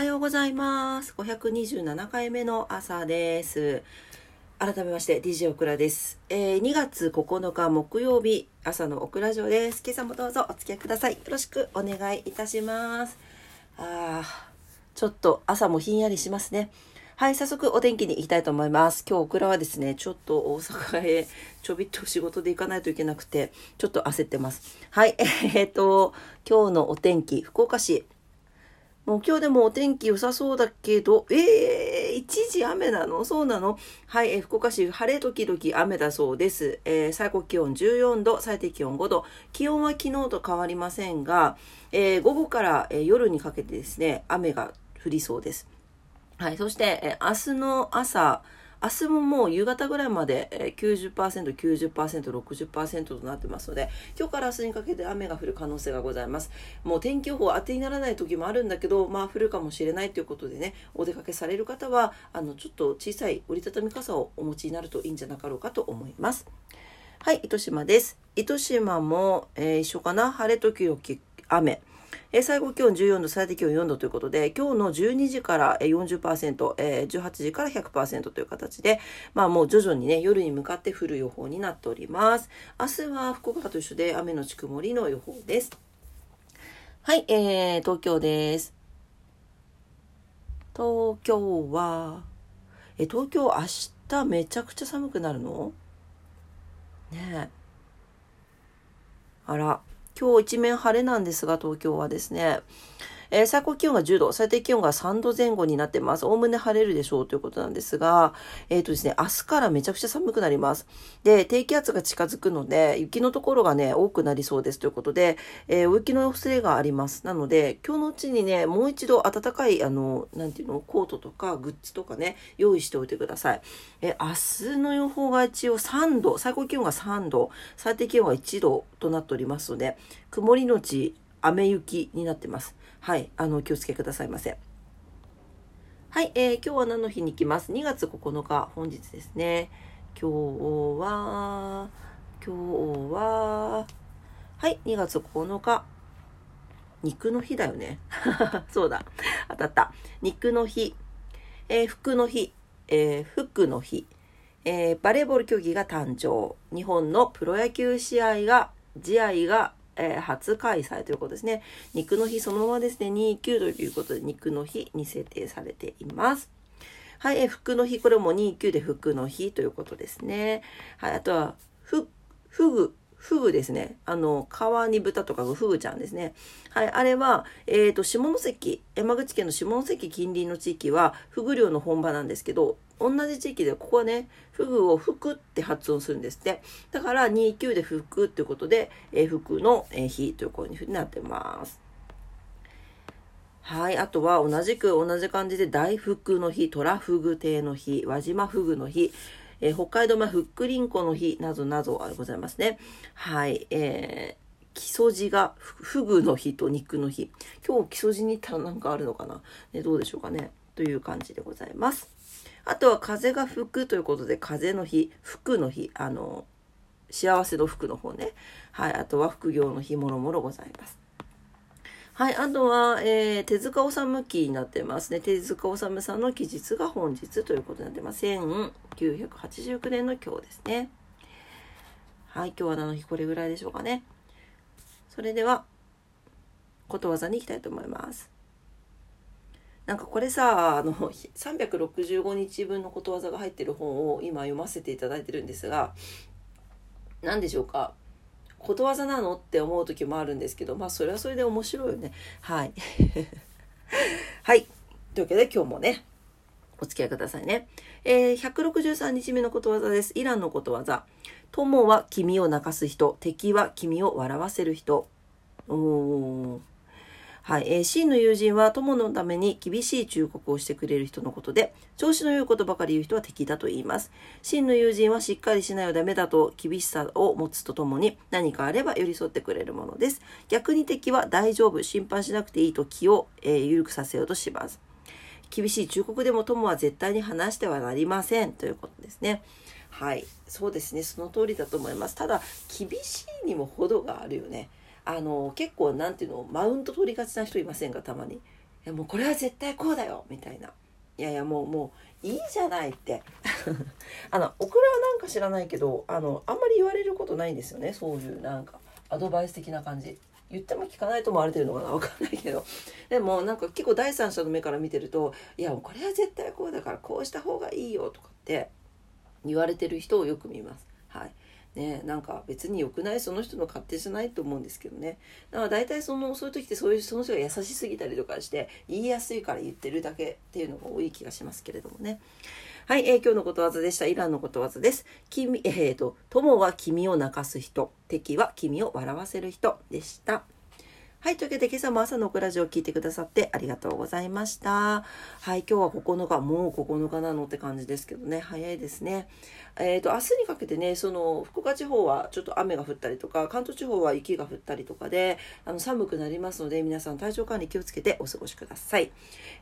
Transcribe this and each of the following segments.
はようございます。527回目の朝です。改めまして DJ オクラです。えー2月9日木曜日朝のオクラジオです。今朝もどうぞお付き合いください。よろしくお願いいたします。あちょっと朝もひんやりしますね。はい、早速お天気に行きたいと思います。今日オクラはですね、ちょっと大阪へちょびっと仕事で行かないといけなくて、ちょっと焦ってます。はい、えーっと、今日のお天気、福岡市、もう今日でもお天気良さそうだけど、えー、一時雨なの？そうなの？はい、えー福岡市晴れ時々雨だそうです。えー最高気温14度、最低気温5度。気温は昨日と変わりませんが、えー午後から、えー夜にかけてですね、雨が降りそうです。はい、そして、えー明日の朝、明日ももう夕方ぐらいまで、え、90%、90%、60%となってますので、今日から明日にかけて雨が降る可能性がございます。もう天気予報当てにならない時もあるんだけど、まあ降るかもしれないということでね、お出かけされる方は、あの、ちょっと小さい折りたたみ傘をお持ちになるといいんじゃなかろうかと思います。はい、糸島です。糸島も、えー一緒かな？晴れ時々雨。えー最高気温14度、最低気温4度ということで、今日の12時からえー40%、えー18時から100%という形で、まあもう徐々にね、夜に向かって降る予報になっております。明日は福岡と一緒で雨のち曇りの予報です。はい、えー、東京です。東京は、え、東京明日めちゃくちゃ寒くなるの？ねえ。あら、今日一面晴れなんですが、東京はですね、えー最高気温が10度、最低気温が3度前後になってます。おおむね晴れるでしょうということなんですが、えっ、とですね、明日からめちゃくちゃ寒くなります。で、低気圧が近づくので、雪のところがね、多くなりそうですということで、えー大雪の恐れがあります。なので、今日のうちにね、もう一度暖かい、あの、なんていうの、コートとかグッズとかね、用意しておいてください。えー明日の予報が一応3度、最高気温が3度、最低気温が1度となっておりますので、曇りのち雨雪になってます。はい、あの、気をつけくださいませ。はい、えー今日は何の日に行きます ?2 月9日、本日ですね。今日は、今日は、はい、2月9日。肉の日だよね。そうだ。当たった。肉の日。えー服の日。えー服の日。えーバレーボール競技が誕生。日本のプロ野球試合が、試合が、えー初開催ということですね。肉の日そのままですね、29ということで肉の日に設定されています。はい、えー服の日、これも29で服の日ということですね。はい、あとは、ふ、ふぐ、ふぐですね。あの、川に豚とかがふぐちゃんですね。はい、あれは、えっ、と、下関、山口県の下関近隣の地域は、ふぐ漁の本場なんですけど、同じ地域でここはね、フグを服って発音するんですって。だから29で服っていうことで、えー服の日というふうになってます。はい。あとは同じく同じ感じで大福の日、虎フグ亭の日、輪島フグの日、えー北海道米ふっくりんこの日などなどございますね。はい。えー木曽路がふフグの日と肉の日。今日木曽路に行ったらなんかあるのかな、ね、どうでしょうかね？という感じでございます。あとは風が吹くということで風の日、服の日、あの、幸せの服の方ね。はい。あとは副業の日もろもろございます。はい。あとは、えー、手塚治虫記になってますね。手塚治虫さんの記述が本日ということになってます。1989年の今日ですね。はい。今日は何の日これぐらいでしょうかね。それでは、ことわざに行きたいと思います。なんかこれさ、あの、365日分のことわざが入ってる本を今読ませていただいてるんですが、何でしょうか？ことわざなの？って思う時もあるんですけど、まあそれはそれで面白いよね。はい。はい。というわけで今日もね、お付き合いくださいね。えー、163日目のことわざです。イランのことわざ。友は君を泣かす人、敵は君を笑わせる人。おー。はい、えー、真の友人は友のために厳しい忠告をしてくれる人のことで、調子の良いことばかり言う人は敵だと言います。真の友人はしっかりしないとダメだと厳しさを持つとともに何かあれば寄り添ってくれるものです。逆に敵は大丈夫、心配しなくていいと気を、えー緩くさせようとします。厳しい忠告でも友は絶対に話してはなりませんということですね。はい、そうですね、その通りだと思います。ただ、厳しいにも程があるよね。あの、結構、なんていうの、マウント取りがちな人いませんか、たまに。やもうこれは絶対こうだよみたいな。いやいやもうもういいじゃないって。あのオクラはなんか知らないけどあのあんまり言われることないんですよねそういうなんかアドバイス的な感じ。言っても聞かないと思われてるのかな分かんないけど。でもなんか結構第三者の目から見てるといやもうこれは絶対こうだからこうした方がいいよとかって言われてる人をよく見ます。はい。ね、なんか別に良くないその人の勝手じゃないと思うんですけどね。だから大体そのそういう時ってそういうその人が優しすぎたりとかして言いやすいから言ってるだけっていうのが多い気がしますけれどもね。はい、えー、今日のことわざでした。イランのことわざです。君えーと友は君を泣かす人。敵は君を笑わせる人でした。はい。というわけで、今朝も朝のオクラジオを聞いてくださってありがとうございました。はい。今日は9日、もう9日なのって感じですけどね、早いですね。えっ、ー、と、明日にかけてね、その、福岡地方はちょっと雨が降ったりとか、関東地方は雪が降ったりとかで、あの、寒くなりますので、皆さん体調管理気をつけてお過ごしください。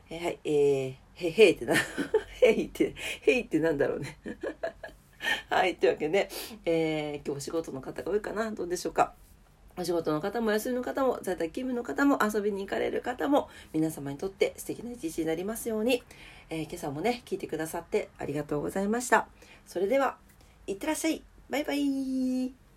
えー、はい。えー、へ、へいってな、へいって、へいってなんだろうね。はい。というわけで、えー、今日お仕事の方が多いかなどうでしょうか。お仕事の方も休みの方も在宅勤務の方も遊びに行かれる方も皆様にとって素敵な一日になりますように、えー、今朝もね聞いてくださってありがとうございました。それではいってらっしゃい。バイバイ。